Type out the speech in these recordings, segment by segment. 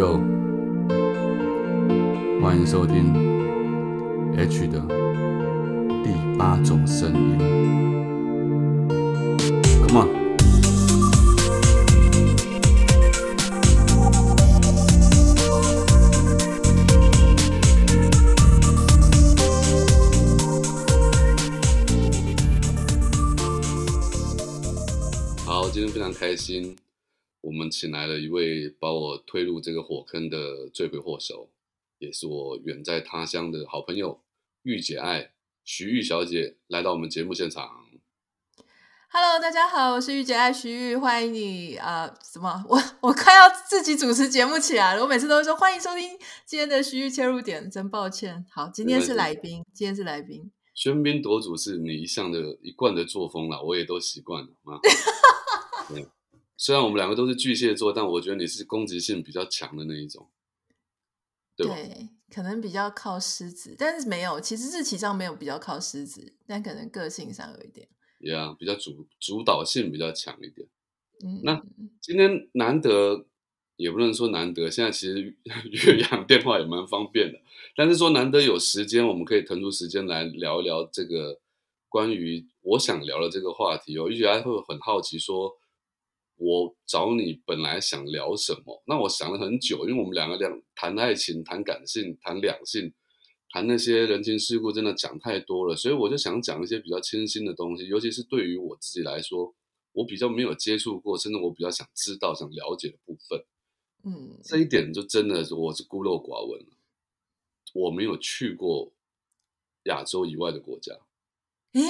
哟，欢迎收听 H 的第八种声音。Come on。好，今天非常开心，请来了一位把我推入这个火坑的罪魁祸首，也是我远在他乡的好朋友玉姐爱徐玉小姐来到我们节目现场。Hello，大家好，我是玉姐爱徐玉，欢迎你。呃，什么？我我快要自己主持节目起来了。我每次都会说欢迎收听今天的徐玉切入点，真抱歉。好，今天是来宾，今天是来宾。喧宾夺主是你一向的一贯的作风啦，我也都习惯了啊。对，虽然我们两个都是巨蟹座，但我觉得你是攻击性比较强的那一种，对吧？可能比较靠狮子，但是没有，其实日期上没有比较靠狮子，但可能个性上有一点。也、yeah, 比较主主导性比较强一点。嗯，那今天难得，也不能说难得，现在其实 岳阳电话也蛮方便的，但是说难得有时间，我们可以腾出时间来聊一聊这个关于我想聊的这个话题哦。玉姐还会很好奇说，我找你本来想聊什么？那我想了很久，因为我们两个两谈爱情、谈感性、谈两性。谈那些人情世故真的讲太多了，所以我就想讲一些比较清新的东西，尤其是对于我自己来说，我比较没有接触过，甚至我比较想知道、想了解的部分。嗯，这一点就真的我是孤陋寡闻了，我没有去过亚洲以外的国家。诶，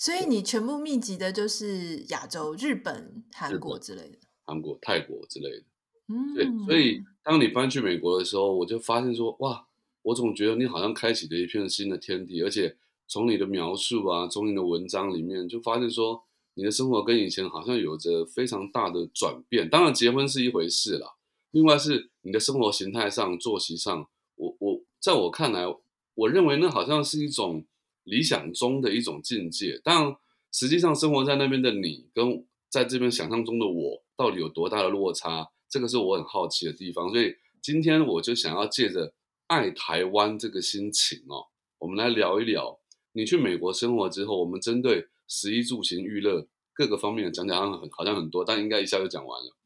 所以你全部密集的就是亚洲、日本、韩国之类的，韩国、泰国之类的。嗯，对，所以当你搬去美国的时候，我就发现说，哇。我总觉得你好像开启了一片新的天地，而且从你的描述啊，从你的文章里面，就发现说你的生活跟以前好像有着非常大的转变。当然，结婚是一回事啦，另外是你的生活形态上、作息上，我我在我看来，我认为那好像是一种理想中的一种境界。但实际上，生活在那边的你跟在这边想象中的我，到底有多大的落差？这个是我很好奇的地方。所以今天我就想要借着。爱台湾这个心情哦，我们来聊一聊。你去美国生活之后，我们针对食衣住行娱乐各个方面讲讲，好像很多，但应该一下就讲完了。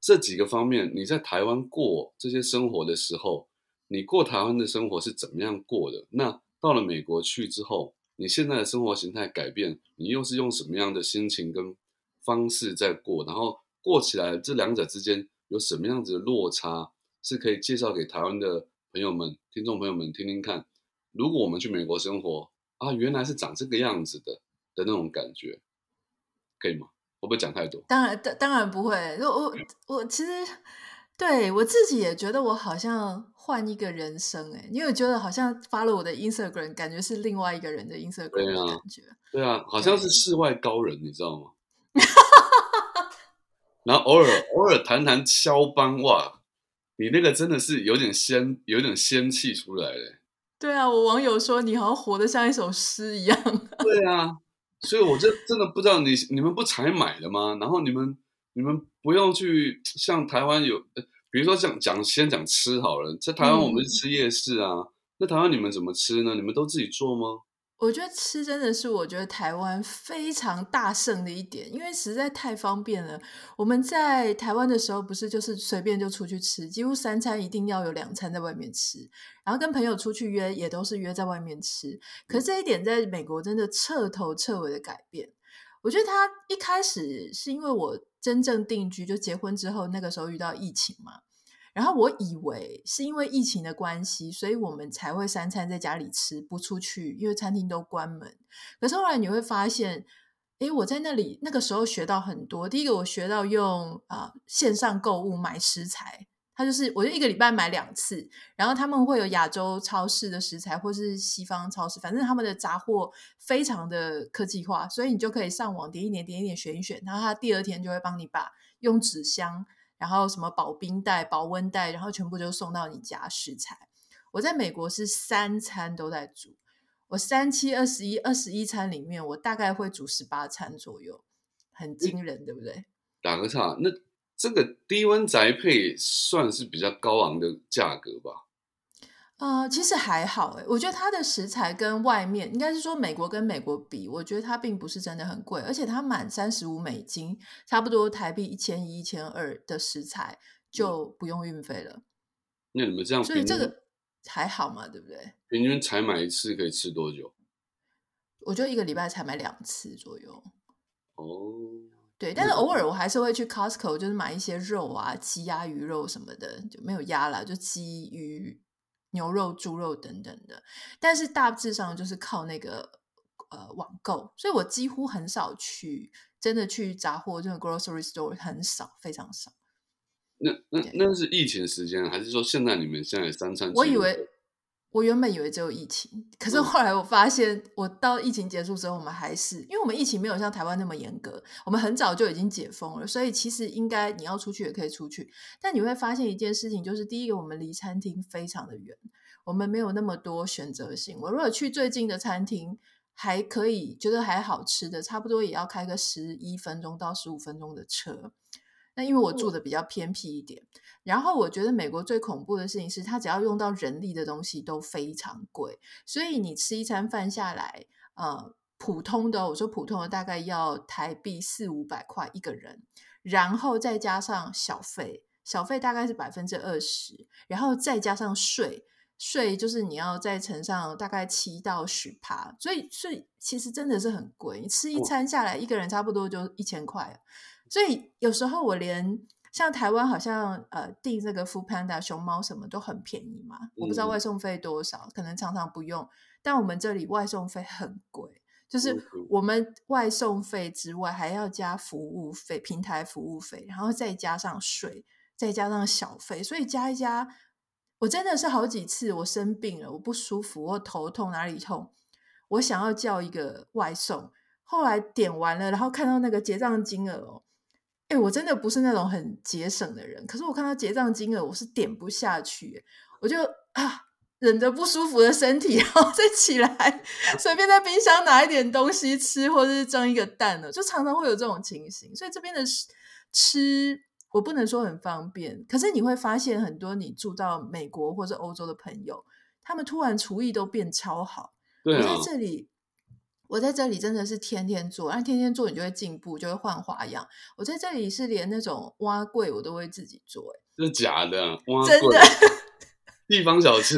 这几个方面，你在台湾过这些生活的时候，你过台湾的生活是怎么样过的？那到了美国去之后，你现在的生活形态改变，你又是用什么样的心情跟方式在过？然后过起来，这两者之间有什么样子的落差，是可以介绍给台湾的？朋友们、听众朋友们，听听看，如果我们去美国生活啊，原来是长这个样子的的那种感觉，可以吗？会不会讲太多？当然，当当然不会。我我我其实对我自己也觉得我好像换一个人生哎、欸，因为我觉得好像发了我的 Instagram，感觉是另外一个人的 Instagram 的感觉。对啊，好像是世外高人，你知道吗？然后偶尔偶尔谈谈肖邦哇。你那个真的是有点仙，有点仙气出来了。对啊，我网友说你好像活得像一首诗一样。对啊，所以我就真的不知道你你们不采买的吗？然后你们你们不用去像台湾有，比如说讲讲先讲吃好了，在台湾我们是吃夜市啊，嗯、那台湾你们怎么吃呢？你们都自己做吗？我觉得吃真的是我觉得台湾非常大胜的一点，因为实在太方便了。我们在台湾的时候，不是就是随便就出去吃，几乎三餐一定要有两餐在外面吃，然后跟朋友出去约也都是约在外面吃。可是这一点在美国真的彻头彻尾的改变。我觉得他一开始是因为我真正定居就结婚之后，那个时候遇到疫情嘛。然后我以为是因为疫情的关系，所以我们才会三餐在家里吃，不出去，因为餐厅都关门。可是后来你会发现，诶，我在那里那个时候学到很多。第一个，我学到用啊、呃、线上购物买食材，它就是我就一个礼拜买两次，然后他们会有亚洲超市的食材，或是西方超市，反正他们的杂货非常的科技化，所以你就可以上网点一点点一点选一选，然后他第二天就会帮你把用纸箱。然后什么保冰袋、保温袋，然后全部就送到你家食材。我在美国是三餐都在煮，我三七二十一二十一餐里面，我大概会煮十八餐左右，很惊人，对不对？打个岔，那这个低温宅配算是比较高昂的价格吧？呃，其实还好诶，我觉得它的食材跟外面应该是说美国跟美国比，我觉得它并不是真的很贵，而且它满三十五美金，差不多台币一千一、一千二的食材就不用运费了。那你们这样，所以这个还好嘛，对不对？平均才买一次可以吃多久？我觉得一个礼拜才买两次左右。哦，对，但是偶尔我还是会去 Costco，就是买一些肉啊，鸡鸭鱼肉什么的，就没有鸭了，就鸡鱼。牛肉、猪肉等等的，但是大致上就是靠那个呃网购，所以我几乎很少去真的去杂货这种 grocery store 很少，非常少。那那那是疫情时间，还是说现在你们现在三餐？我以为。我原本以为只有疫情，可是后来我发现，我到疫情结束之后，我们还是因为我们疫情没有像台湾那么严格，我们很早就已经解封了，所以其实应该你要出去也可以出去。但你会发现一件事情，就是第一个，我们离餐厅非常的远，我们没有那么多选择性。我如果去最近的餐厅，还可以觉得还好吃的，差不多也要开个十一分钟到十五分钟的车。那因为我住的比较偏僻一点，然后我觉得美国最恐怖的事情是，它只要用到人力的东西都非常贵，所以你吃一餐饭下来，呃，普通的我说普通的大概要台币四五百块一个人，然后再加上小费，小费大概是百分之二十，然后再加上税，税就是你要再乘上大概七到十趴，所以所以其实真的是很贵，你吃一餐下来一个人差不多就一千块。所以有时候我连像台湾好像呃订这个 Food Panda 熊猫什么都很便宜嘛，我不知道外送费多少，可能常常不用。但我们这里外送费很贵，就是我们外送费之外还要加服务费、平台服务费，然后再加上税，再加上小费，所以加一加，我真的是好几次我生病了，我不舒服，我头痛哪里痛，我想要叫一个外送，后来点完了，然后看到那个结账金额哦。哎，我真的不是那种很节省的人，可是我看到结账金额，我是点不下去，我就啊忍着不舒服的身体，然后再起来，随便在冰箱拿一点东西吃，或者是蒸一个蛋呢，就常常会有这种情形。所以这边的吃，我不能说很方便，可是你会发现很多你住到美国或者欧洲的朋友，他们突然厨艺都变超好。我在这里。我在这里真的是天天做，然天天做你就会进步，就会换花样。我在这里是连那种蛙柜我都会自己做，哎，是假的，蛙真的 地方小吃。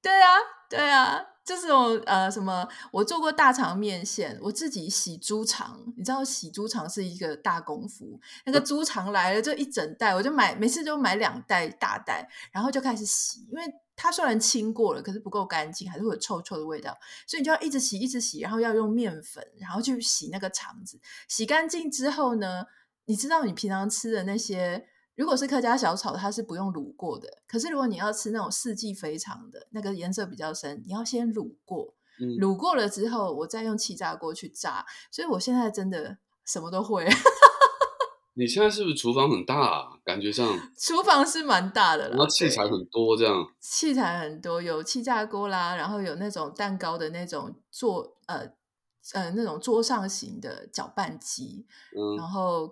对啊，对啊，就是我呃什么，我做过大肠面线，我自己洗猪肠，你知道洗猪肠是一个大功夫。那个猪肠来了就一整袋，我就买，每次就买两袋大袋，然后就开始洗，因为。它虽然清过了，可是不够干净，还是会有臭臭的味道，所以你就要一直洗，一直洗，然后要用面粉，然后去洗那个肠子。洗干净之后呢，你知道你平常吃的那些，如果是客家小炒，它是不用卤过的。可是如果你要吃那种四季肥肠的，那个颜色比较深，你要先卤过。卤过了之后，我再用气炸锅去炸。所以我现在真的什么都会。你现在是不是厨房很大？感觉上厨房是蛮大的，然后器材很多，这样器材很多，有气炸锅啦，然后有那种蛋糕的那种做呃呃那种桌上型的搅拌机，然后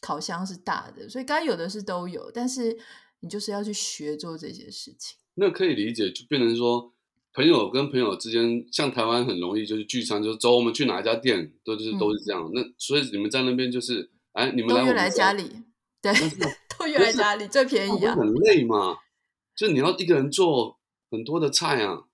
烤箱是大的，所以该有的是都有，但是你就是要去学做这些事情。那可以理解，就变成说朋友跟朋友之间，像台湾很容易就是聚餐，就是走我们去哪一家店，都就是都是这样。那所以你们在那边就是。哎，你们都约来家里，对，都约来家里最便宜啊。很累嘛，就你要一个人做很多的菜啊。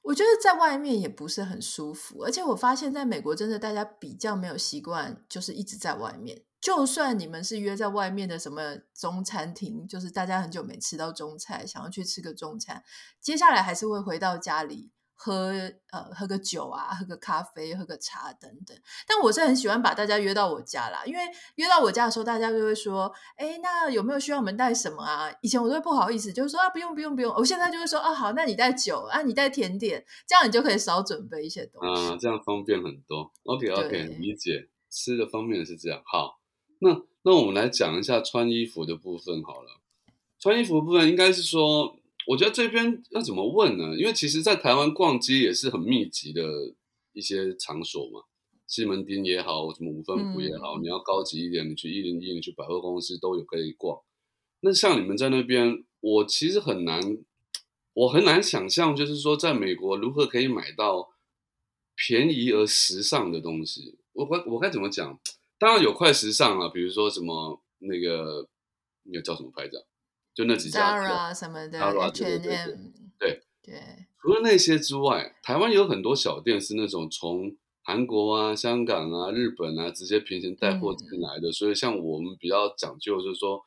我觉得在外面也不是很舒服，而且我发现在美国真的大家比较没有习惯，就是一直在外面。就算你们是约在外面的什么中餐厅，就是大家很久没吃到中菜，想要去吃个中餐，接下来还是会回到家里。喝呃喝个酒啊，喝个咖啡，喝个茶等等。但我是很喜欢把大家约到我家啦，因为约到我家的时候，大家就会说：“哎，那有没有需要我们带什么啊？”以前我都会不好意思，就是说啊，不用不用不用。我现在就会说：“啊，好，那你带酒啊，你带甜点，这样你就可以少准备一些东西。”啊，这样方便很多。OK OK，理解。吃的方面是这样。好，那那我们来讲一下穿衣服的部分好了。穿衣服的部分应该是说。我觉得这边要怎么问呢？因为其实，在台湾逛街也是很密集的一些场所嘛，西门町也好，什么五分埔也好，嗯你要高级一点，你去一零一，你去百货公司都有可以逛。那像你们在那边，我其实很难，我很难想象，就是说在美国如何可以买到便宜而时尚的东西。我该我该怎么讲？当然有快时尚了，比如说什么那个那个叫什么牌子啊？就那几家店。Zara 什么的 Zara，对对对对对，除了那些之外，台湾有很多小店是那种从韩国啊、香港啊、日本啊直接平行带货进来的，所以像我们比较讲究，就是说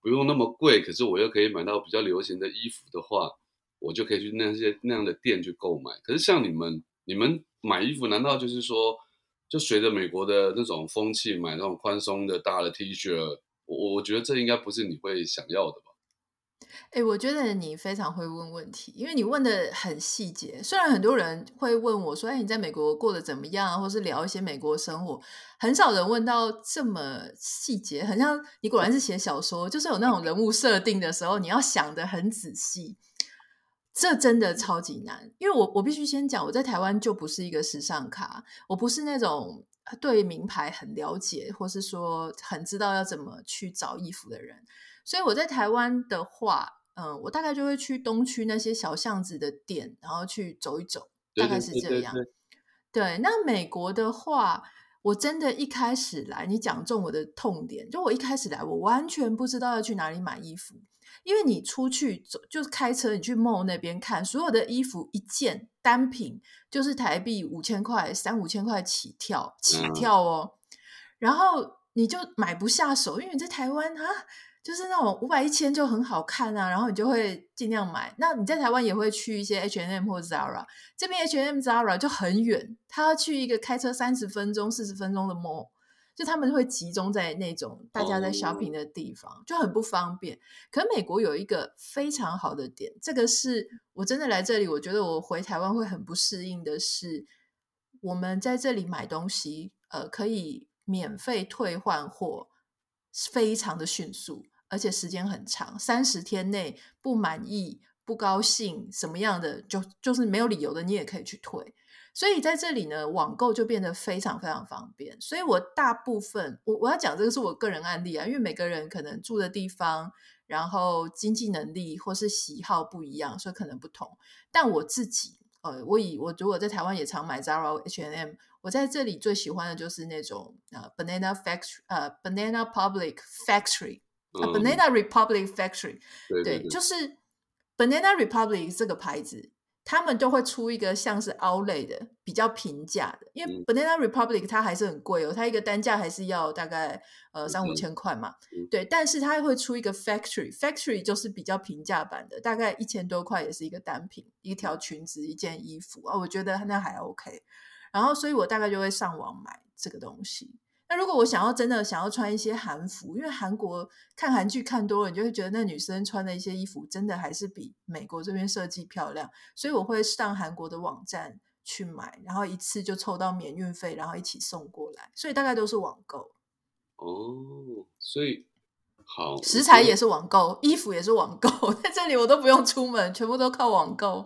不用那么贵，可是我又可以买到比较流行的衣服的话，我就可以去那些那样的店去购买。可是像你们，你们买衣服难道就是说，就随着美国的那种风气买那种宽松的大的 T 恤？我我觉得这应该不是你会想要的吧？哎，我觉得你非常会问问题，因为你问的很细节。虽然很多人会问我说：“哎，你在美国过得怎么样啊？”或是聊一些美国生活，很少人问到这么细节。很像你果然是写小说，就是有那种人物设定的时候，你要想的很仔细。这真的超级难，因为我我必须先讲，我在台湾就不是一个时尚咖，我不是那种对名牌很了解，或是说很知道要怎么去找衣服的人。所以我在台湾的话，嗯，我大概就会去东区那些小巷子的店，然后去走一走，大概是这样。对对，那美国的话，我真的一开始来，你讲中我的痛点，就我一开始来，我完全不知道要去哪里买衣服，因为你出去走，就是开车，你去 mall 那边看，所有的衣服一件单品就是台币五千块、三五千块起跳，起嗯跳哦，然后你就买不下手，因为你在台湾啊。就是那种五百一千就很好看啊，然后你就会尽量买。那你在台湾也会去一些 H and M 或 Zara，这边 H and M、Zara 就很远，他要去一个开车三十分钟、四十分钟的 mall，就他们会集中在那种大家在 shopping 的地方，就很不方便。可美国有一个非常好的点，这个是我真的来这里，我觉得我回台湾会很不适应的是，我们在这里买东西，呃，可以免费退换货，非常的迅速。而且时间很长，三十天内不满意、不高兴什么样的，就就是没有理由的，你也可以去退。所以在这里呢，网购就变得非常非常方便。所以我大部分我我要讲这个是我个人案例啊，因为每个人可能住的地方，然后经济能力或是喜好不一样，所以可能不同。但我自己，呃，我以我如果在台湾也常买 Zara、H&M，我在这里最喜欢的就是那种呃 Banana Factory，呃 Banana Public Factory。啊、嗯 Banana Republic Factory，对，就是 Banana Republic 这个牌子，他们就会出一个像是 Outlet 的比较平价的，因为嗯。Banana Republic 它还是很贵哦，它一个单价还是要大概呃三五嗯千块嘛，嗯。对，但是它会出一个 Factory，Factory 就是比较平价版的，大概一千多块也是一个单品，一条裙子，一件衣服啊，我觉得那还 OK，然后所以我大概就会上网买这个东西。那如果我想要真的想要穿一些韩服，因为韩国看韩剧看多了，你就会觉得那女生穿的一些衣服真的还是比美国这边设计漂亮，所以我会上韩国的网站去买，然后一次就凑到免运费，然后一起送过来，所以大概都是网购，哦，所以好食材也，是网购，衣服也是网购，在这里我都不用出门，全部都靠网购，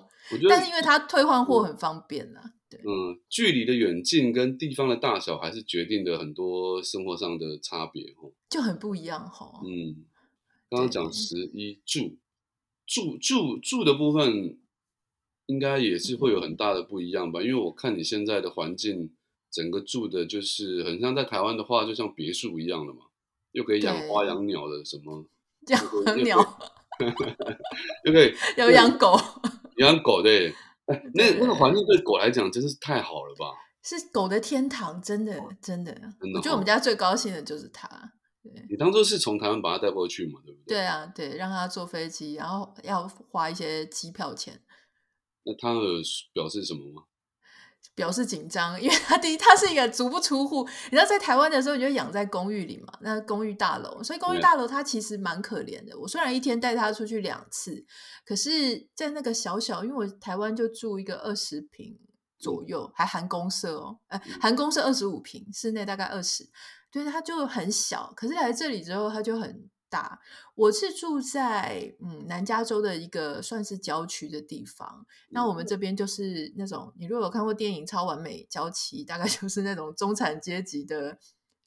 但是因为它退换货很方便啦，对。嗯，距离的远近跟地方的大小，还是决定了很多生活上的差别哦。就很不一样哈。嗯，刚刚讲十一住住住住的部分，应该也是会有很大的不一样吧？因为我看你现在的环境，整个住的就是很像在台湾的话，就像别墅一样了嘛，又可以养花对养鸟的什么，养鸟，又可以有养狗，养狗的耶。哎，那那个环境对狗来讲真是太好了吧？是狗的天堂，真的真的。我觉得我们哦家最高兴的就是它。你当初是从台湾把它带过去嘛，对不对？对啊，对，让它坐飞机，然后要花一些机票钱，那它有表示什么吗？表示紧张，因为他第一，他是一个足不出户。你知道，在台湾的时候，你就养在公寓里嘛，那公寓大楼，所以公寓大楼它其实蛮可怜的。我虽然一天带他出去两次，可是，在那个小小，因为我台湾就住一个二十平左右，还含公社哦，呃，含公社二十五平，室内大概二十，对，他就很小。可是来这里之后，他就很大。我是住在嗯南加州的一个算是郊区的地方，那我们这边就是那种你如果有看过电影《超完美娇妻》，大概 就是那种中产阶级的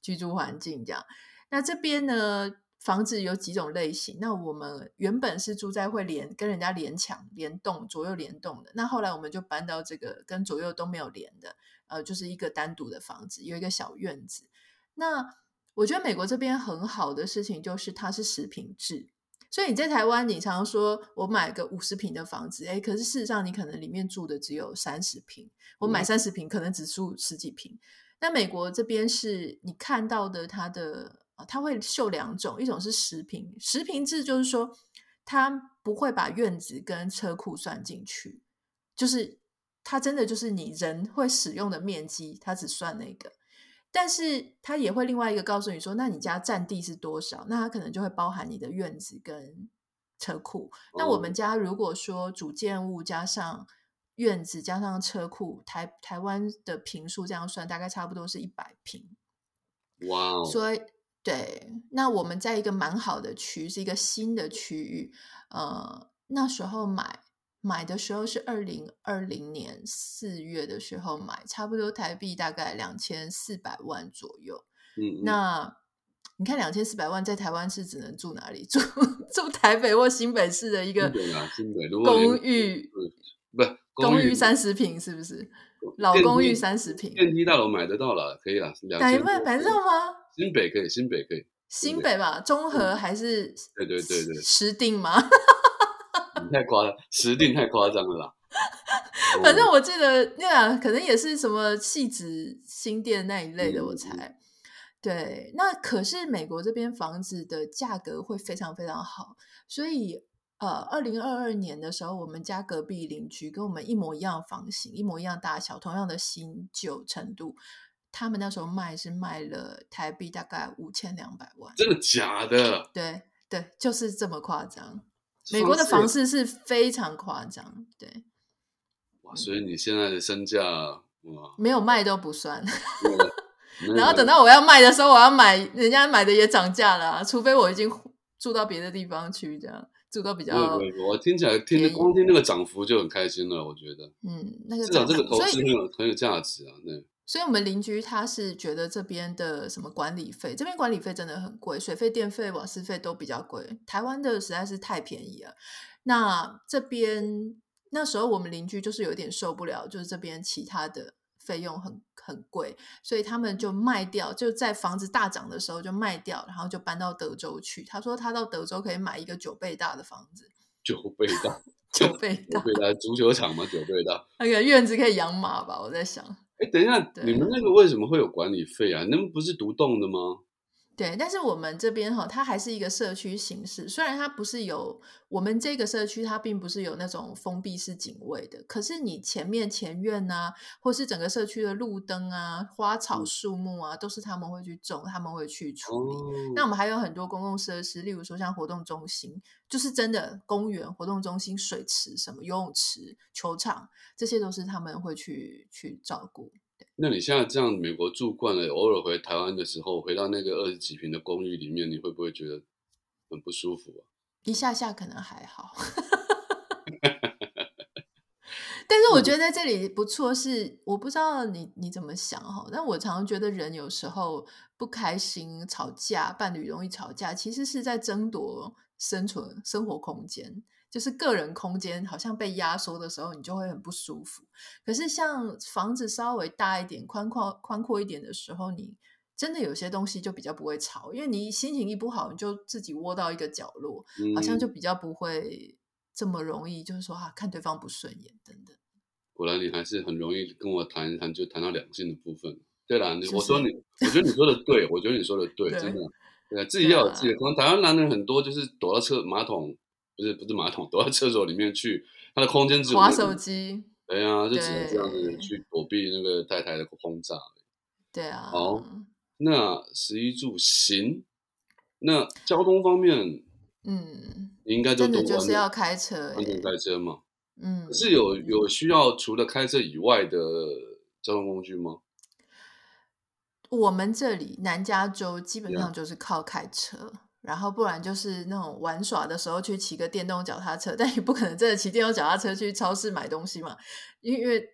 居住环境这样。那这边呢？房子有几种类型，那我们原本是住在会连跟人家连墙、连动、左右连动的，那后来我们就搬到这个跟左右都没有连的，呃，就是一个单独的房子，有一个小院子。那我觉得美国这边很好的事情就是它是十平制，所以你在台湾，你常说我买个五十平的房子，哎，可是事实上你可能里面住的只有三十平，我买三十平可能只住十几平。那美国这边是你看到的它的。啊，它会秀两种，一种是十平，十平制就是说，它不会把院子跟车库算进去，就是它真的就是你人会使用的面积，它只算那个，但是他也会另外一个告诉你说，那你家占地是多少，那他可能就会包含你的院子跟车库。那我们家如果说主建物加上院子加上车库，台台湾的平数这样算，大概差不多是一百平。哇哦！所以。对，那我们在一个蛮好的区，是一个新的区域。呃，那时候买买的时候是二零二零年四月的时候买，差不多台币大概两千四百万左右。嗯，那你看两千四百万在台湾是只能住哪里？住住台北或新北市的一个公寓，不公寓三十平是不是？老公寓三十平，电梯大楼买得到了，可以了。买买买得到吗？新北可以，新北可以，新北吧，中和还是？对对对对，石定吗？你太夸张，石定太夸张了啦。反正我记得，那啊，可能也是什么戏子新店那一类的，我猜。对，那可是美国这边房子的价格会非常非常好，所以呃，二零二二年的时候，我们家隔壁邻居跟我们一模一样房型，一模一样大小，同样的新旧程度。他们那时候卖是卖了台币大概五千两百万，真的假的？对对，就是这么夸张。美国的房市是非常夸张，对。哇，所以你现在的身价哇，没有卖都不算。然后等到我要卖的时候，我要买，人家买的也涨价了，除非我已经住到别的地方去，这样住到比较。我听起来听光听那个涨幅就很开心了，我觉得。嗯，那个至少这个投资很有很有价值啊，那。所以，我们邻居他是觉得这边的什么管理费，这边管理费真的很贵，水费、电费、瓦斯费都比较贵。台湾的实在是太便宜了。那这边那时候我们邻居就是有点受不了，就是这边其他的费用很很贵，所以他们就卖掉，就在房子大涨的时候就卖掉，然后就搬到德州去。他说他到德州可以买一个九倍大的房子，九倍大，九倍大，九倍大足球场吗？九倍大，那个院子可以养马吧？我在想。哎，等一下，你们那个为什么会有管理费啊？你们不是独栋的吗？对，但是我们这边哈，它还是一个社区形式。虽然它不是有我们这个社区，它并不是有那种封闭式警卫的。可是你前面前院啊，或是整个社区的路灯啊、花草树木啊，都是他们会去种，他们会去处理。那我们还有很多公共设施，例如说像活动中心，就是真的公园、活动中心、水池、什么游泳池、球场，这些都是他们会去去照顾。那你现在这样美国住惯了，偶尔回台湾的时候，回到那个二十几平的公寓里面，你会不会觉得很不舒服啊？一下下可能还好，但是我觉得在这里不错。是我不知道你你怎么想哈，但我常常觉得人有时候不开心、吵架，伴侣容易吵架，其实是在争夺生存生活空间。就是个人空间好像被压缩的时候，你就会很不舒服。可是像房子稍微大一点、宽阔宽阔一点的时候，你真的有些东西就比较不会吵，因为你心情一不好，你就自己窝到一个角落，好像就比较不会这么容易，就是说啊，看对方不顺眼等等。果然你还是很容易跟我谈一谈，就谈到两性的部分。对啦，我说你，我觉得你说的对，我觉得你说的对，真的，对，自己要有自己的空。台湾男人很多就是躲到车马桶。不是不是马桶，躲在厕所里面去，他的空间只滑手机。对啊，就只能这样子去躲避那个太太的轰炸。对啊。好，那十一住行，那交通方面，嗯，应该就真的就是要开车，安全开车嘛。嗯。可是有有需要除了开车以外的交通工具吗？我们这里南加州基本上就是靠开车。然后不然就是那种玩耍的时候去骑个电动脚踏车，但也不可能真的骑电动脚踏车去超市买东西嘛，因为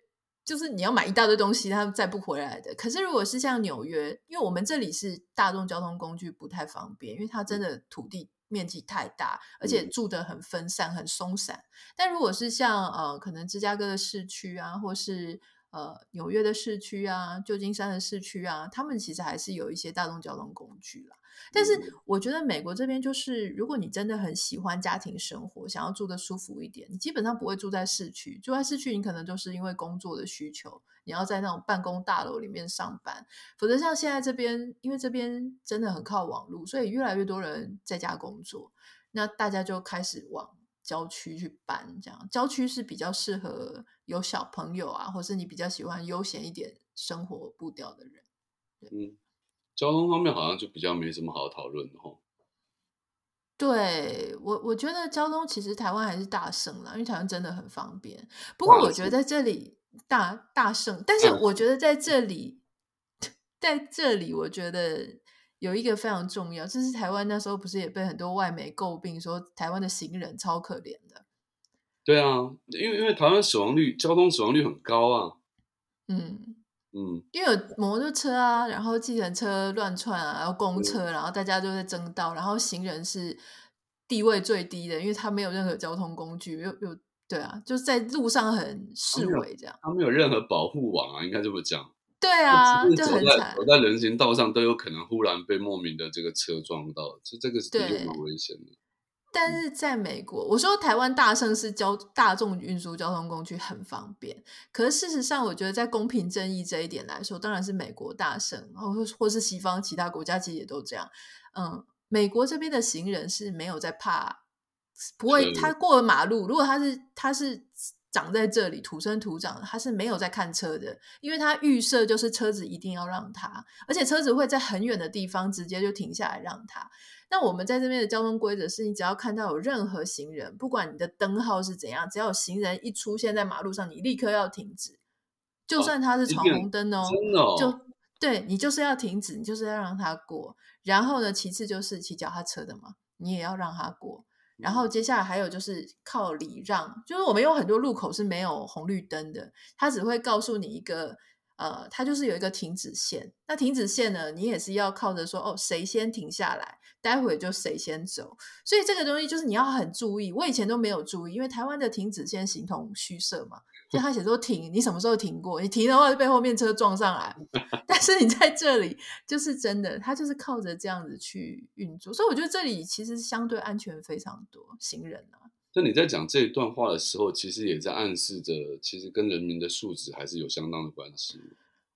就是你要买一大堆东西，它再不回来的。可是如果是像纽约，因为我们这里是大众交通工具不太方便，因为它真的土地面积太大，而且住的很分散、很松散。但如果是像呃，可能芝加哥的市区啊，或是呃，纽约的市区啊，旧金山的市区啊，他们其实还是有一些大众交通工具啦。但是我觉得美国这边就是，如果你真的很喜欢家庭生活，想要住的舒服一点，你基本上不会住在市区。住在市区，你可能就是因为工作的需求，你要在那种办公大楼里面上班。否则像现在这边，因为这边真的很靠网络，所以越来越多人在家工作，那大家就开始往。郊区去搬，这样郊区是比较适合有小朋友啊，或是你比较喜欢悠闲一点生活步调的人。嗯，交通方面好像就比较没什么好讨论的哈。对我，我觉得交通其实台湾还是大胜了，因为台湾真的很方便。不过我觉得在这里大大胜，但是我觉得在这里，在这里，我觉得。有一个非常重要，就是台湾那时候不是也被很多外媒诟病说台湾的行人超可怜的。对啊，因为因为台湾死亡率、交通死亡率很高啊。嗯嗯，因为有摩托车啊，然后计程车乱窜啊，然后公车，然后大家都在争道，然后行人是地位最低的，因为他没有任何交通工具，又又对啊，就是在路上很示威这样。他没有任何保护网啊，应该这么讲。对啊，就很惨。走在人行道上都有可能忽然被莫名的这个车撞到，就这个是的确蛮危险的。但是在美国，我说台湾大胜是交大众运输交通工具很方便，可是事实上，我觉得在公平正义这一点来说，当然是美国大胜，或或是西方其他国家其实也都这样。嗯，美国这边的行人是没有在怕，不会他过了马路，如果他是他是。长在这里土生土长，他是没有在看车的，因为他预设就是车子一定要让他，而且车子会在很远的地方直接就停下来让他。那我们在这边的交通规则是，你只要看到有任何行人，不管你的灯号是怎样，只要有行人一出现在马路上，你立刻要停止，就算他是闯红灯哦，就对你就是要停止，你就是要让他过。然后呢，其次就是骑脚踏车的嘛，你也要让他过。然后接下来还有就是靠礼让，就是我们有很多路口是没有红绿灯的，它只会告诉你一个，呃，它就是有一个停止线。那停止线呢，你也是要靠着说，哦，谁先停下来，待会就谁先走。所以这个东西就是你要很注意。我以前都没有注意，因为台湾的停止线形同虚设嘛。就他写说停，你什么时候停过？你停的话就被后面车撞上来。但是你在这里就是真的，他就是靠着这样子去运作，所以我觉得这里其实相对安全非常多行人啊。那你在讲这一段话的时候，其实也在暗示着，其实跟人民的素质还是有相当的关系。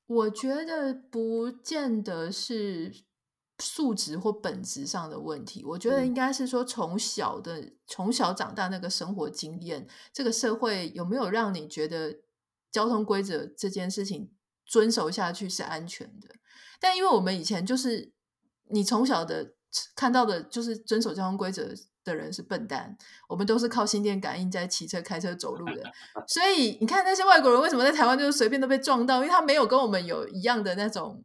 我觉得不见得是。素质或本质上的问题，我觉得应该是说从小的从小长大那个生活经验，这个社会有没有让你觉得交通规则这件事情遵守下去是安全的？但因为我们以前就是你从小的看到的就是遵守交通规则的人是笨蛋，我们都是靠心电感应在骑车、开车、走路的，所以你看那些外国人为什么在台湾就是随便都被撞到，因为他没有跟我们有一样的那种。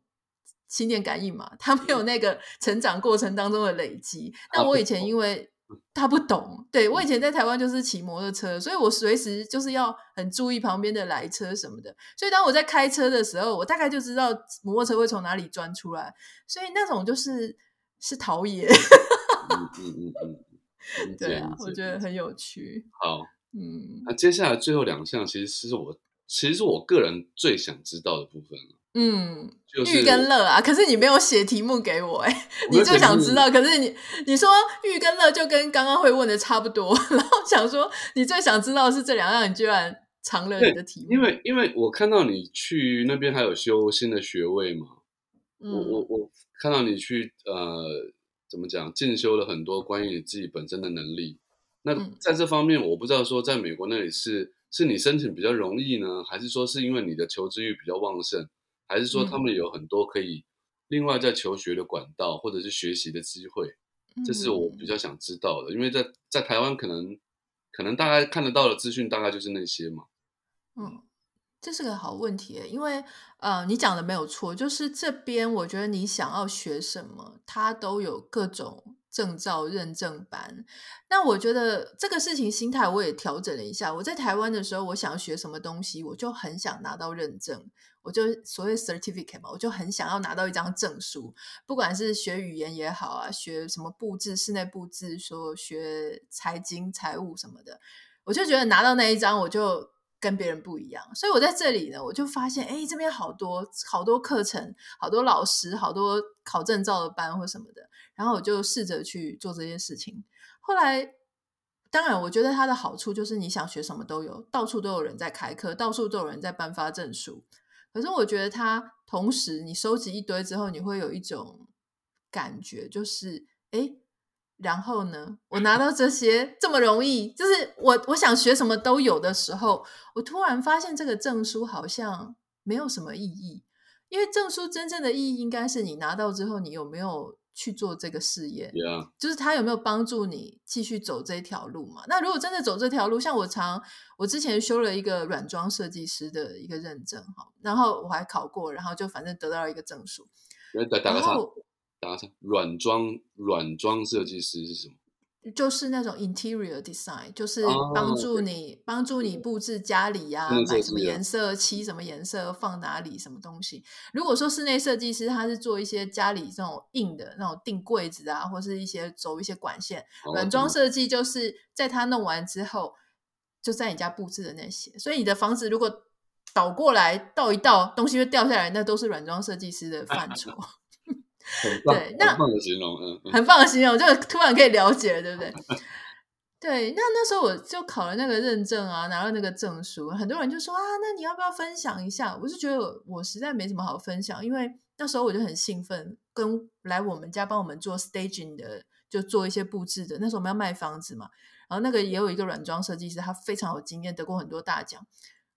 心电感应嘛，他没有那个成长过程当中的累积。那我以前因为他不懂，对我以前在台湾就是骑摩托车，所以我随时就是要很注意旁边的来车什么的。所以当我在开车的时候，我大概就知道摩托车会从哪里钻出来。所以那种就是是陶冶。嗯嗯嗯，对啊，我觉得很有趣。好，嗯，那接下来最后两项其实是我其实是我个人最想知道的部分了。嗯，欲跟乐啊，可是你没有写题目给我哎，你就想知道，可是你你说欲跟乐就跟刚刚会问的差不多，然后想说你最想知道的是这两样，你居然藏了你的题目，因为因为我看到你去那边还有修新的学位嘛，我我我看到你去呃怎么讲进修了很多关于你自己本身的能力，那在这方面我不知道说在美国那里是是你申请比较容易呢，还是说是因为你的求知欲比较旺盛？还是说他们有很多可以另外在求学的管道，或者是学习的机会，这是我比较想知道的。因为在在台湾，可能可能大概看得到的资讯大概就是那些嘛。嗯，这是个好问题，因为呃，你讲的没有错，就是这边我觉得你想要学什么，它都有各种证照认证班。那我觉得这个事情心态我也调整了一下。我在台湾的时候，我想学什么东西，我就很想拿到认证，我就所谓 certificate 嘛，我就很想要拿到一张证书，不管是学语言也好啊，学什么布置、室内布置，说学财经、财务什么的，我就觉得拿到那一张，我就。跟别人不一样，所以我在这里呢，我就发现，哎，这边好多好多课程，好多老师，好多考证照的班或什么的，然后我就试着去做这件事情。后来，当然，我觉得它的好处就是你想学什么都有，到处都有人在开课，到处都有人在颁发证书。可是，我觉得它同时你收集一堆之后，你会有一种感觉，就是，哎。然后呢，我拿到这些这么容易，就是我我想学什么都有的时候，我突然发现这个证书好像没有什么意义，因为证书真正的意义应该是你拿到之后，你有没有去做这个事业，就是他有没有帮助你继续走这条路嘛？那如果真的走这条路，像我常我之前修了一个软装设计师的一个认证哈，然后我还考过，然后就反正得到了一个证书。打个软装软装设计师是什么？就是那种 interior design，就是帮助你帮助你布置家里呀，买什么颜色漆什么颜色放哪里什么东西。如果说室内设计师，他是做一些家里这种硬的那种订柜子啊，或是一些走一些管线。软装设计就是在他弄完之后，就在你家布置的那些。所以你的房子如果倒过来倒一倒，东西会掉下来，那都是软装设计师的 范畴。对，那很棒的形容，嗯，很棒的形容，就突然可以了解，对不对？对，那那时候我就考了那个认证啊，拿了那个证书，很多人就说啊，那你要不要分享一下？我就觉得我实在没什么好分享，因为那时候我就很兴奋，跟来我们家帮我们做 staging 的，就做一些布置的。那时候我们要卖房子嘛，然后那个也有一个软装设计师，他非常有经验，得过很多大奖。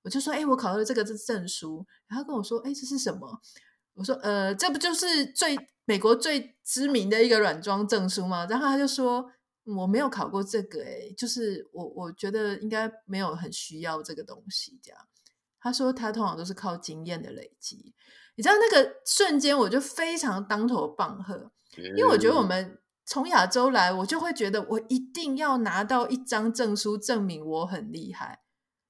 我就说，哎，我考到了这个这证书，然后跟我说，哎，这是什么？我说，呃，这不就是最美国最知名的一个软装证书嘛？然后他就说，我没有考过这个，诶就是我我觉得应该没有很需要这个东西。这样，他说他通常都是靠经验的累积。你知道那个瞬间，我就非常当头棒喝，因为我觉得我们从亚洲来，我就会觉得我一定要拿到一张证书，证明我很厉害。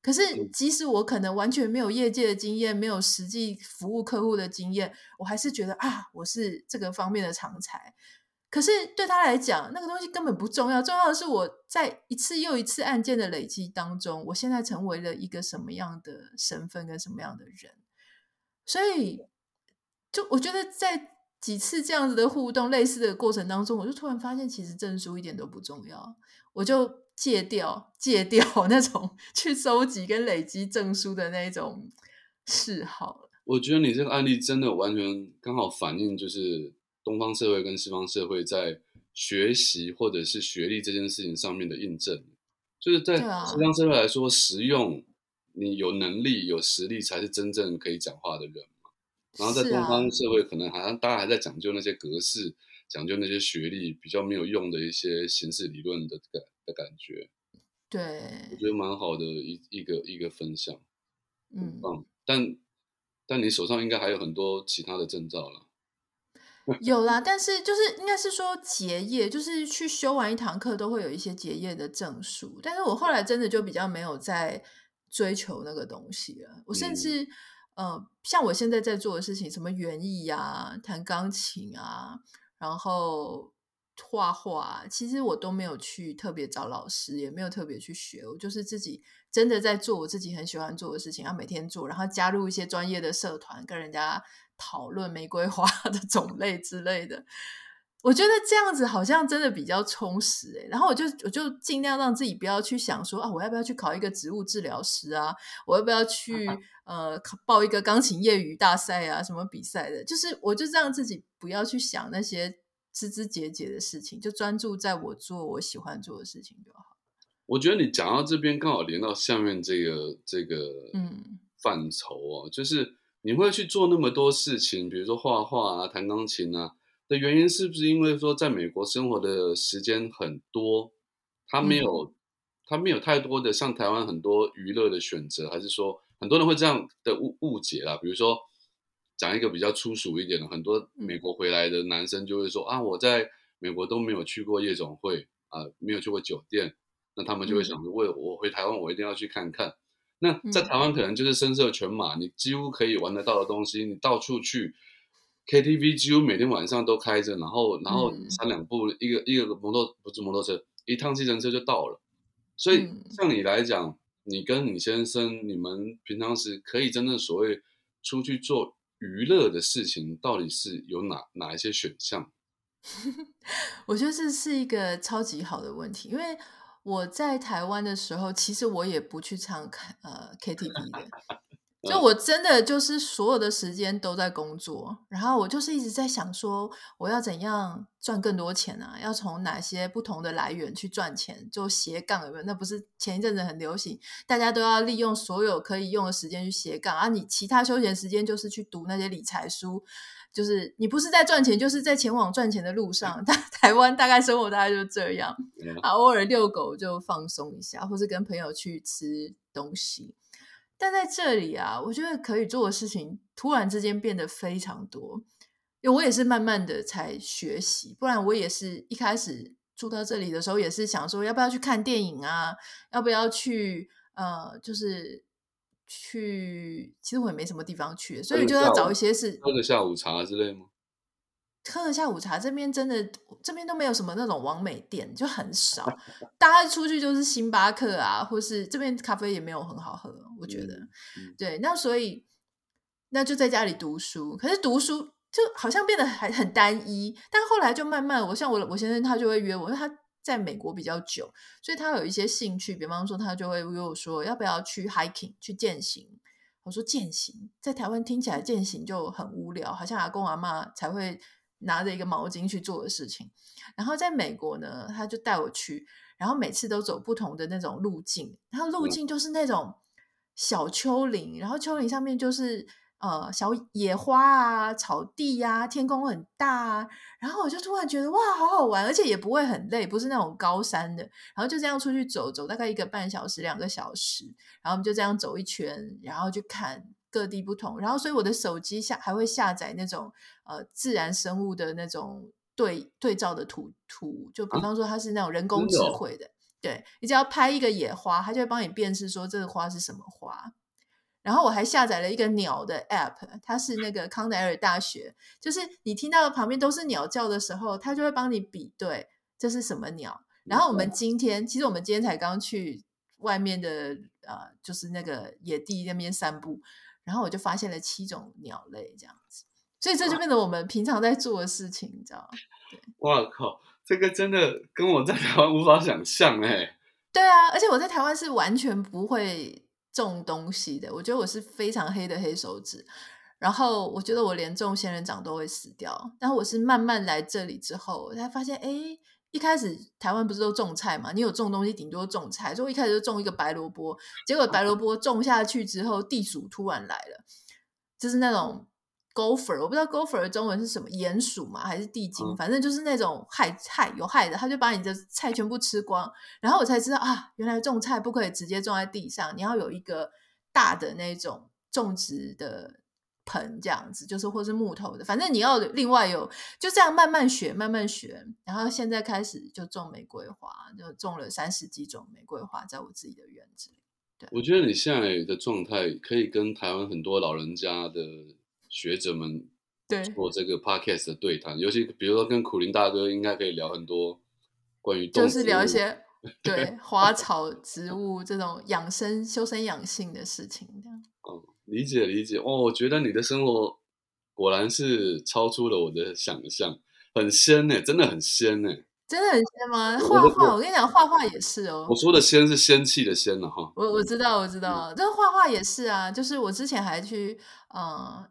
可是，即使我可能完全没有业界的经验，没有实际服务客户的经验，我还是觉得啊，我是这个方面的常才。可是对他来讲，那个东西根本不重要，重要的是我在一次又一次案件的累积当中，我现在成为了一个什么样的身份跟什么样的人。所以，就我觉得在几次这样子的互动、类似的过程当中，我就突然发现，其实证书一点都不重要，我就。戒掉戒掉那种去收集跟累积证书的那种嗜好我觉得你这个案例真的完全刚好反映，就是东方社会跟西方社会在学习或者是学历这件事情上面的印证。就是在西方社会来说，实用你有能力有实力才是真正可以讲话的人嘛。然后在东方社会，可能好像大家还在讲究那些格式，讲究那些学历比较没有用的一些形式理论的这个。的感觉，对，我觉得蛮好的一一个一个分享，嗯，但但你手上应该还有很多其他的证照了，有啦，但是就是应该是说结业，就是去修完一堂课都会有一些结业的证书，但是我后来真的就比较没有在追求那个东西了，我甚至呃，像我现在在做的事情，什么园艺呀、弹钢琴啊，然后。画画，其实我都没有去特别找老师，也没有特别去学，我就是自己真的在做我自己很喜欢做的事情，要每天做，然后加入一些专业的社团，跟人家讨论玫瑰花 的种类之类的。我觉得这样子好像真的比较充实诶。然后我就我就尽量让自己不要去想说啊，我要不要去考一个植物治疗师啊？我要不要去 呃报一个钢琴业余大赛啊？什么比赛的？就是我就让自己不要去想那些。枝枝节节的事情，就专注在我做我喜欢做的事情就好。我觉得你讲到这边，刚好连到下面这个这个嗯范畴哦，就是你会去做那么多事情，比如说画画啊、弹钢琴啊的原因，是不是因为说在美国生活的时间很多，他没有他没有太多的像台湾很多娱乐的选择，还是说很多人会这样的误误解啦？比如说。讲一个比较粗俗一点的，很多美国回来的男生就会说啊，我在美国都没有去过夜总会啊、没有去过酒店，那他们就会嗯。想说，为我回台湾，我一定要去看看。那在嗯台湾可能就是声色犬马，你几乎可以玩得到的东西，你到处去 KTV，几乎每天晚上都开着，然后然后嗯。三两步一个一个摩托不是摩托车，一趟计程车就到了。所以嗯。像你来讲，你跟你先生，你们平常时可以真正所谓出去做娱乐的事情，到底是有哪哪一些选项？我觉得这是一个超级好的问题，因为我在台湾的时候，其实我也不去唱卡呃 KTV 的，就我真的就是所有的时间都在工作，然后我就是一直在想说，我要怎样赚更多钱啊？要从哪些不同的来源去赚钱？就斜杠有没有？那不是前一阵子很流行，大家都要利用所有可以用的时间去斜杠，啊，你其他休闲时间就是去读那些理财书。就是你不是在赚钱，就是在前往赚钱的路上。但 台湾大概生活大概就这样，嗯啊，偶尔遛狗就放松一下，或是跟朋友去吃东西。但在这里啊，我觉得可以做的事情突然之间变得非常多。因为我也是慢慢的才学习，不然我也是一开始住到这里的时候，也是想说要不要去看电影啊，要不要去呃，就是去，其实我也没什么地方去，所以就要找一些是喝个下午茶之类吗？喝个下午茶，这边真的这边都没有什么那种完美店，就很少。大家出去就是星巴克啊，或是这边咖啡也没有很好喝，我觉得。对，那所以那就在家里读书，可是读书就好像变得还很单一。但后来就慢慢，我像我我先生他就会约我，因为他在美国比较久，所以他有一些兴趣，比方说他就会约我说要不要去 hiking 去践行。我说践行在台湾听起来践行就很无聊，好像阿公阿妈才会拿着一个毛巾去做的事情。然后在美国呢，他就带我去，然后每次都走不同的那种路径，然后路嗯。径就是那种小丘陵，然后丘陵上面就是呃小野花啊、草地呀、天空很大啊，然后我就突然觉得哇，好好玩，而且也不会很累，不是那种高山的，然后就这样出去走走，大概一个半小时、两个小时，然后我们就这样走一圈，然后去看各地不同，然后所以我的手机下还会下载那种呃自然生物的那种对对照的图图，就比啊方说它是那种人工智慧的，对你只要拍一个野花，它就会帮你辨识说这个花是什么花。然后我还下载了一个鸟的 app，它是那个康奈尔大学，就是你听到旁边都是鸟叫的时候，它就会帮你比对这是什么鸟。然后我们今天，其实我们今天才刚去外面的呃，就是那个野地那边散步，然后我就发现了七种鸟类这样子，所以这就变成我们平常在做的事情，你知道吗？哇靠，这个真的跟我在台湾无法想象哎。对啊，而且我在台湾是完全不会种东西的，我觉得我是非常黑的黑手指。然后我觉得我连种仙人掌都会死掉，但我是慢慢来这里之后，我才发现，哎，一开始台湾不是都种菜嘛？你有种东西，顶多种菜，所以我一开始就种一个白萝卜，结果白萝卜种下去之后，地鼠突然来了，就是那种 gopher，我不知道 gopher 的中文是什么，鼹鼠嘛还是地精，嗯反正就是那种害害有害的，他就把你的菜全部吃光。然后我才知道啊，原来种菜不可以直接种在地上，你要有一个大的那种种植的盆，这样子，就是或是木头的，反正你要另外有，就这样慢慢学，慢慢学。然后现在开始就种玫瑰花，就种了三十几种玫瑰花在我自己的园子里。对我觉得你现在的状态可以跟台湾很多老人家的学者们对，做这个 podcast 的对谈，尤其比如说跟苦林大哥，应该可以聊很多关于就是聊一些 对花草植物这种养生、修身养性的事情，这样。哦，理解理解哦，我觉得你的生活果然是超出了我的想象，很仙呢，真的很仙呢。真的很仙吗？画画，我跟你讲，画画也是哦我。说的仙是仙气的仙了哈。我我知道，我知道，这画画也是啊。就是我之前还去，呃，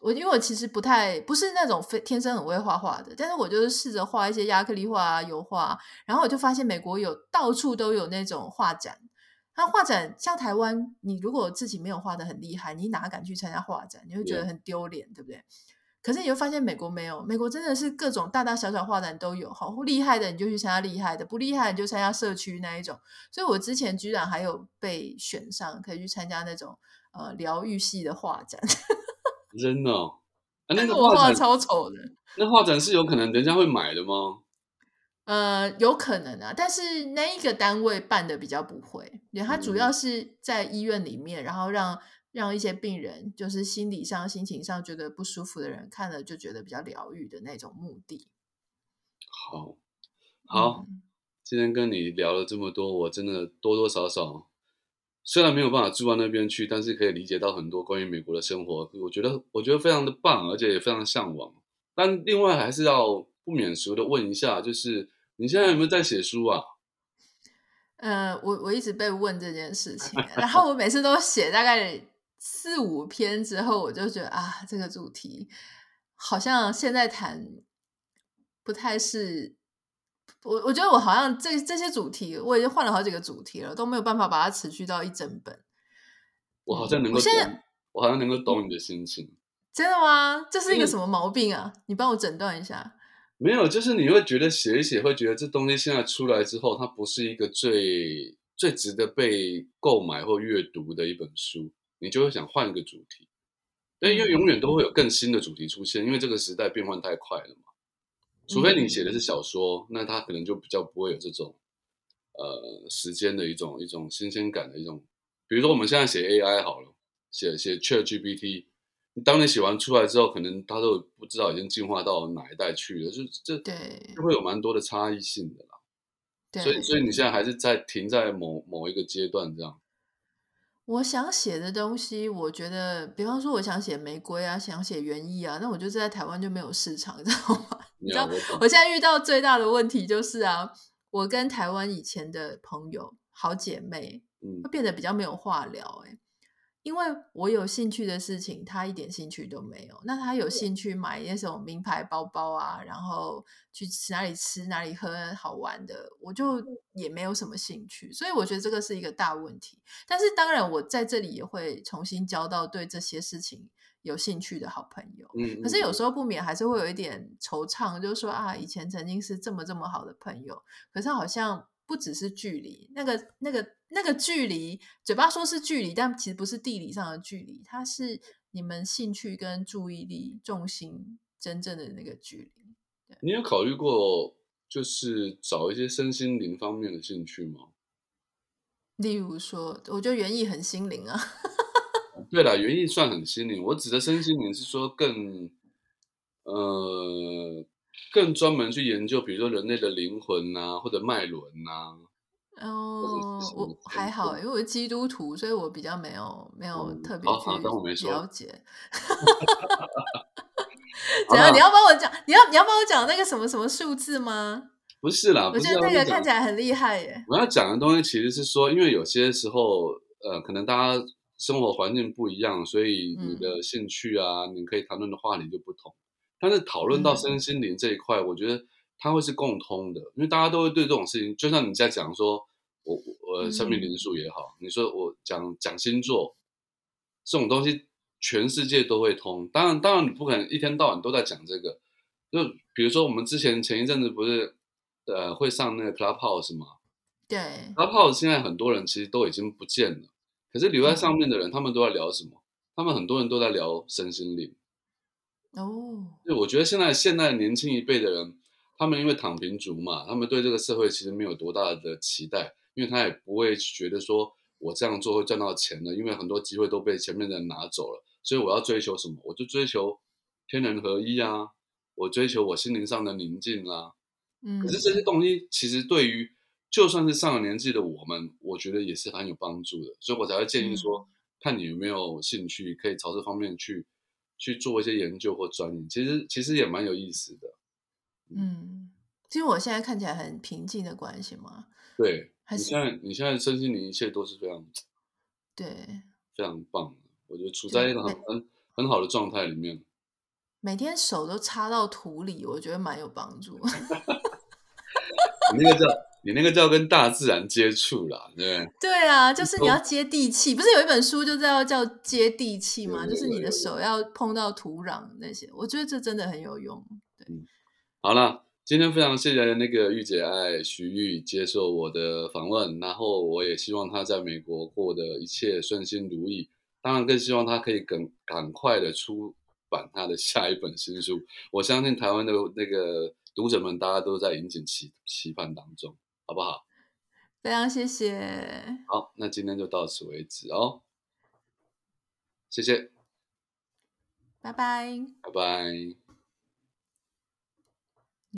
我因为我其实不太不是那种非天生很会画画的，但是我就是试着画一些亚克力画啊、油画啊，然后我就发现美国有到处都有那种画展。那画展像台湾，你如果自己没有画的很厉害，你哪敢去参加画展？你会觉得很丢脸，对不对？可是你会发现美国没有，美国真的是各种大大小小画展都有，好厉害的你就去参加厉害的，不厉害你就参加社区那一种。所以我之前居然还有被选上，可以去参加那种呃疗愈系的画展，真的、哦，啊，那个我画的超丑的。那画展是有可能人家会买的吗？呃，有可能啊，但是那一个单位办的比较不会，对，它主要是在医院里面，然后让让一些病人，就是心理上、心情上觉得不舒服的人看了就觉得比较疗愈的那种目的。好，好，今天跟你聊了这么多，我真的多多少少虽然没有办法住到那边去，但是可以理解到很多关于美国的生活，我觉得我觉得非常的棒，而且也非常向往。但另外还是要不免俗的问一下，就是你现在有没有在写书啊？呃，我我一直被问这件事情，然后我每次都写大概四五篇之后，我就觉得啊，这个主题好像现在谈不太是。我我觉得我好像这这些主题，我已经换了好几个主题了，都没有办法把它持续到一整本。我好像能够懂，我好像能够懂你的心情。真的吗？这是一个什么毛病啊？你帮我诊断一下。没有，就是你会觉得写一写，会觉得这东西现在出来之后，它不是一个最最值得被购买或阅读的一本书，你就会想换一个主题。但，因为永远都会有更新的主题出现，因为这个时代变换太快了嘛。除非你写的是小说，那它可能就比较不会有这种呃时间的一种一种新鲜感的一种。比如说我们现在写 AI 好了，写写 ChatGPT。当你写完出来之后，可能他都不知道已经进化到哪一代去了，就这对就会有蛮多的差异性的啦。所以，所以你现在还是在停在某某一个阶段这样。我想写的东西，我觉得，比方说，我想写玫瑰啊，想写园艺啊，那我就在台湾就没有市场，知道吗？你知道，我现在遇到最大的问题就是啊，我跟台湾以前的朋友、好姐妹，嗯，会变得比较没有话聊，哎。因为我有兴趣的事情，他一点兴趣都没有。那他有兴趣买那种名牌包包啊，然后去哪里吃哪里喝好玩的，我就也没有什么兴趣。所以我觉得这个是一个大问题。但是当然，我在这里也会重新交到对这些事情有兴趣的好朋友。嗯，可是有时候不免还是会有一点惆怅，就是说啊，以前曾经是这么这么好的朋友，可是好像。不只是距离，那个、那个、那个距离，嘴巴说是距离，但其实不是地理上的距离，它是你们兴趣跟注意力重心真正的那个距离。你有考虑过，就是找一些身心灵方面的兴趣吗？例如说，我觉得园艺很心灵啊。对了，园艺算很心灵。我指的身心灵是说更，呃。更专门去研究，比如说人类的灵魂呐，或者脉轮呐。哦，我还好，因为我是基督徒，所以我比较没有没有特别去了解。怎样？你要帮我讲？你要你要帮我讲那个什么什么数字吗？不是啦，我觉得那个看起来很厉害耶。我要讲的东西其实是说，因为有些时候，呃，可能大家生活环境不一样，所以你的兴趣啊，你可以谈论的话题就不同。但是讨论到身心灵这一块，我觉得它会是共通的，因为大家都会对这种事情，就像你在讲说，我我生命灵数也好，你说我讲讲星座这种东西，全世界都会通。当然，当然你不可能一天到晚都在讲这个。就比如说我们之前前一阵子不是呃会上那个 Clubhouse 吗？对，Clubhouse 现在很多人其实都已经不见了，可是留在上面的人，他们都在聊什么？他们很多人都在聊身心灵。哦，就我觉得现在现在年轻一辈的人，他们因为躺平族嘛，他们对这个社会其实没有多大的期待，因为他也不会觉得说我这样做会赚到钱的，因为很多机会都被前面的人拿走了，所以我要追求什么，我就追求天人合一啊，我追求我心灵上的宁静啊。嗯，可是这些东西其实对于就算是上了年纪的我们，我觉得也是很有帮助的，所以我才会建议说，看你有没有兴趣，可以朝这方面去。去做一些研究或钻研，其实其实也蛮有意思的。嗯，其实我现在看起来很平静的关系嘛？对，你现在你现在身心灵一切都是非常对，非常棒。我觉得处在一个很很很好的状态里面。每天手都插到土里，我觉得蛮有帮助。你那个叫。你那个叫跟大自然接触啦，对对啊，就是你要接地气，不是有一本书就叫叫接地气吗？就是你的手要碰到土壤那些，我觉得这真的很有用。对，好了，今天非常谢谢那个御姐爱徐玉接受我的访问，然后我也希望她在美国过得一切顺心如意，当然更希望她可以赶赶快的出版她的下一本新书。我相信台湾的那个。读者们大家都在引颈期期盼当中，好不好？非常谢谢。好，那今天就到此为止哦，谢谢，拜拜。拜拜。